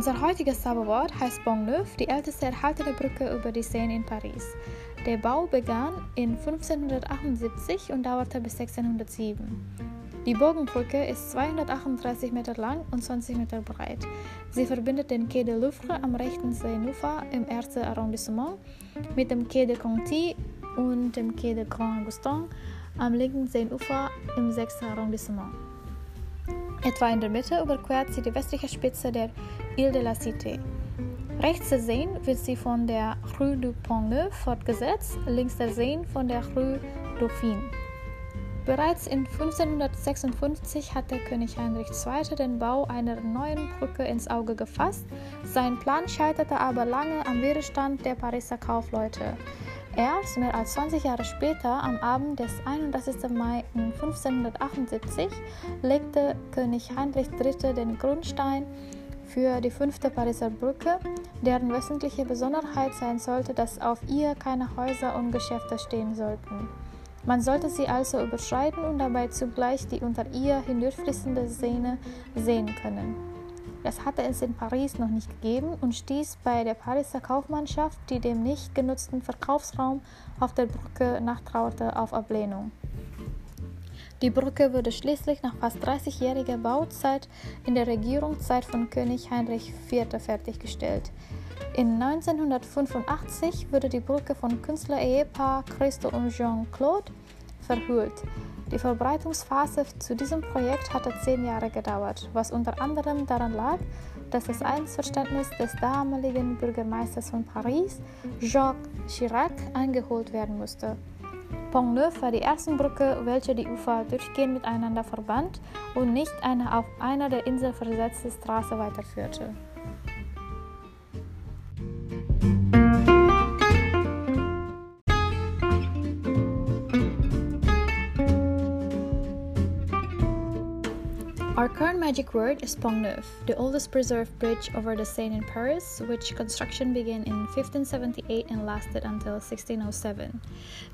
Unser heutiges Zauberwort heißt Pont Neuf, die älteste erhaltene Brücke über die Seine in Paris. Der Bau begann in 1578 und dauerte bis 1607. Die Bogenbrücke ist 238 Meter lang und 20 Meter breit. Sie verbindet den Quai de Louvre am rechten Seineufer im ersten Arrondissement mit dem Quai de Conti und dem Quai de Grand Augustin am linken Seineufer im sechsten Arrondissement. Etwa in der Mitte überquert sie die westliche Spitze der Ile de la Cité. Rechts der Seine wird sie von der Rue du Pont-Neuf fortgesetzt, links der Seine von der Rue Dauphine. Bereits in 1556 hatte König Heinrich II. den Bau einer neuen Brücke ins Auge gefasst. Sein Plan scheiterte aber lange am Widerstand der Pariser Kaufleute. Erst mehr als 20 Jahre später, am Abend des 31. Mai 1578, legte König Heinrich III. den Grundstein für die fünfte Pariser Brücke, deren wesentliche Besonderheit sein sollte, dass auf ihr keine Häuser und Geschäfte stehen sollten. Man sollte sie also überschreiten und dabei zugleich die unter ihr hindurchfließende Seine sehen können. Das hatte es in Paris noch nicht gegeben und stieß bei der Pariser Kaufmannschaft, die dem nicht genutzten Verkaufsraum auf der Brücke nachtrauerte, auf Ablehnung. Die Brücke wurde schließlich nach fast 30-jähriger Bauzeit in der Regierungszeit von König Heinrich IV. fertiggestellt. In 1985 wurde die Brücke von Künstler-Ehepaar Christo und Jean-Claude verhüllt. Die Verbreitungsphase zu diesem Projekt hatte zehn Jahre gedauert, was unter anderem daran lag, dass das Einverständnis des damaligen Bürgermeisters von Paris, Jacques Chirac, eingeholt werden musste. Pont Neuf war die erste Brücke, welche die Ufer durchgehend miteinander verband und nicht eine auf einer der Insel versetzte Straße weiterführte. Our current magic word is Pont Neuf, the oldest preserved bridge over the Seine in Paris, which construction began in 1578 and lasted until 1607.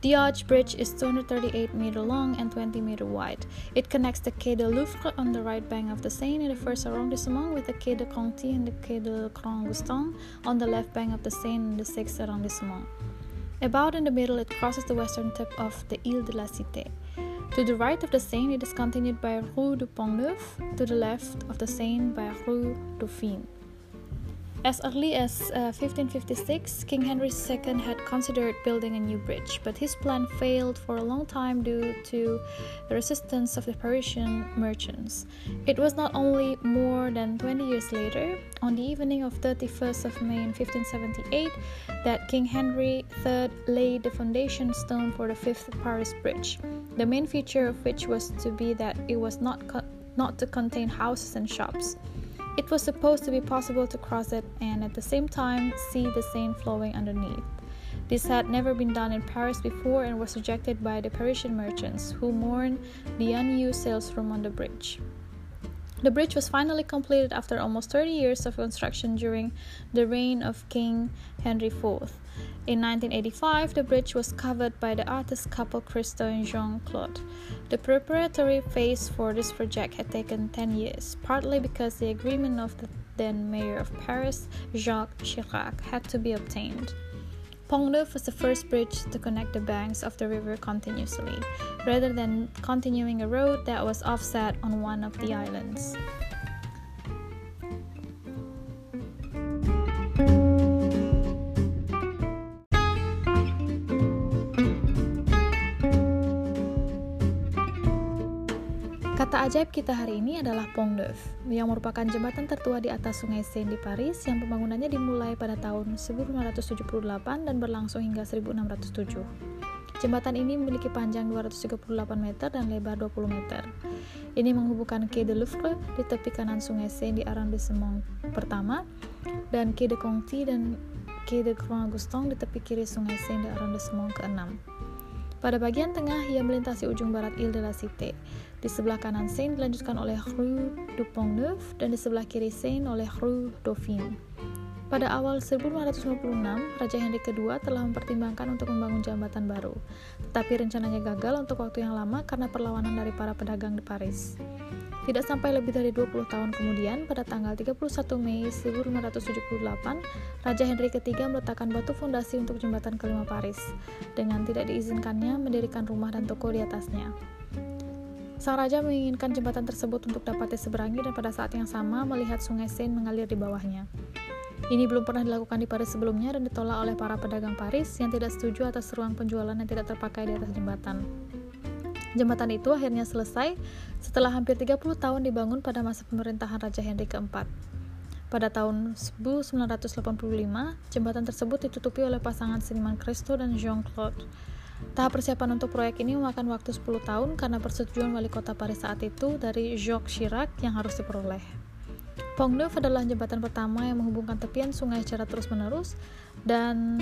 The arch bridge is 238 meter long and 20 meter wide. It connects the Quai de Louvre on the right bank of the Seine in the first arrondissement with the Quai de Conti and the Quai de Grand on the left bank of the Seine in the sixth arrondissement. About in the middle, it crosses the western tip of the Ile de la Cité. To the right of the Seine, it is continued by Rue du Pont Neuf, to the left of the Seine by Rue Dauphine. As early as uh, 1556, King Henry II had considered building a new bridge, but his plan failed for a long time due to the resistance of the Parisian merchants. It was not only more than 20 years later, on the evening of 31st of May in 1578, that King Henry III laid the foundation stone for the fifth Paris Bridge. The main feature of which was to be that it was not co- not to contain houses and shops. It was supposed to be possible to cross it and at the same time see the Seine flowing underneath. This had never been done in Paris before and was rejected by the Parisian merchants, who mourned the unused sales room on the bridge. The bridge was finally completed after almost 30 years of construction during the reign of King Henry IV. In 1985, the bridge was covered by the artist couple Christo and Jean Claude. The preparatory phase for this project had taken 10 years, partly because the agreement of the then mayor of Paris, Jacques Chirac, had to be obtained. Pont Neuf was the first bridge to connect the banks of the river continuously, rather than continuing a road that was offset on one of the islands. Kata ajaib kita hari ini adalah Pont Neuf, yang merupakan jembatan tertua di atas sungai Seine di Paris yang pembangunannya dimulai pada tahun 1578 dan berlangsung hingga 1607. Jembatan ini memiliki panjang 238 meter dan lebar 20 meter. Ini menghubungkan Quai de Louvre di tepi kanan sungai Seine di arrondissement pertama dan Quai de Conti dan Quai de Grand Augustin di tepi kiri sungai Seine di arrondissement ke-6. Pada bagian tengah, ia melintasi ujung barat Ile de la Cité. Di sebelah kanan Seine dilanjutkan oleh Rue du Pont Neuf dan di sebelah kiri Seine oleh Rue Dauphine. Pada awal 1556, Raja Henry II telah mempertimbangkan untuk membangun jembatan baru, tetapi rencananya gagal untuk waktu yang lama karena perlawanan dari para pedagang di Paris. Tidak sampai lebih dari 20 tahun kemudian, pada tanggal 31 Mei 1578, Raja Henry III meletakkan batu fondasi untuk jembatan kelima Paris, dengan tidak diizinkannya mendirikan rumah dan toko di atasnya. Sang raja menginginkan jembatan tersebut untuk dapat diseberangi dan pada saat yang sama melihat sungai Seine mengalir di bawahnya. Ini belum pernah dilakukan di Paris sebelumnya dan ditolak oleh para pedagang Paris yang tidak setuju atas ruang penjualan yang tidak terpakai di atas jembatan. Jembatan itu akhirnya selesai setelah hampir 30 tahun dibangun pada masa pemerintahan Raja Henry keempat. Pada tahun 1985, jembatan tersebut ditutupi oleh pasangan seniman Christo dan Jean-Claude. Tahap persiapan untuk proyek ini memakan waktu 10 tahun karena persetujuan wali kota Paris saat itu dari Jacques Chirac yang harus diperoleh. Pont Neuf adalah jembatan pertama yang menghubungkan tepian sungai secara terus-menerus dan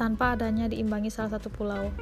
tanpa adanya diimbangi salah satu pulau.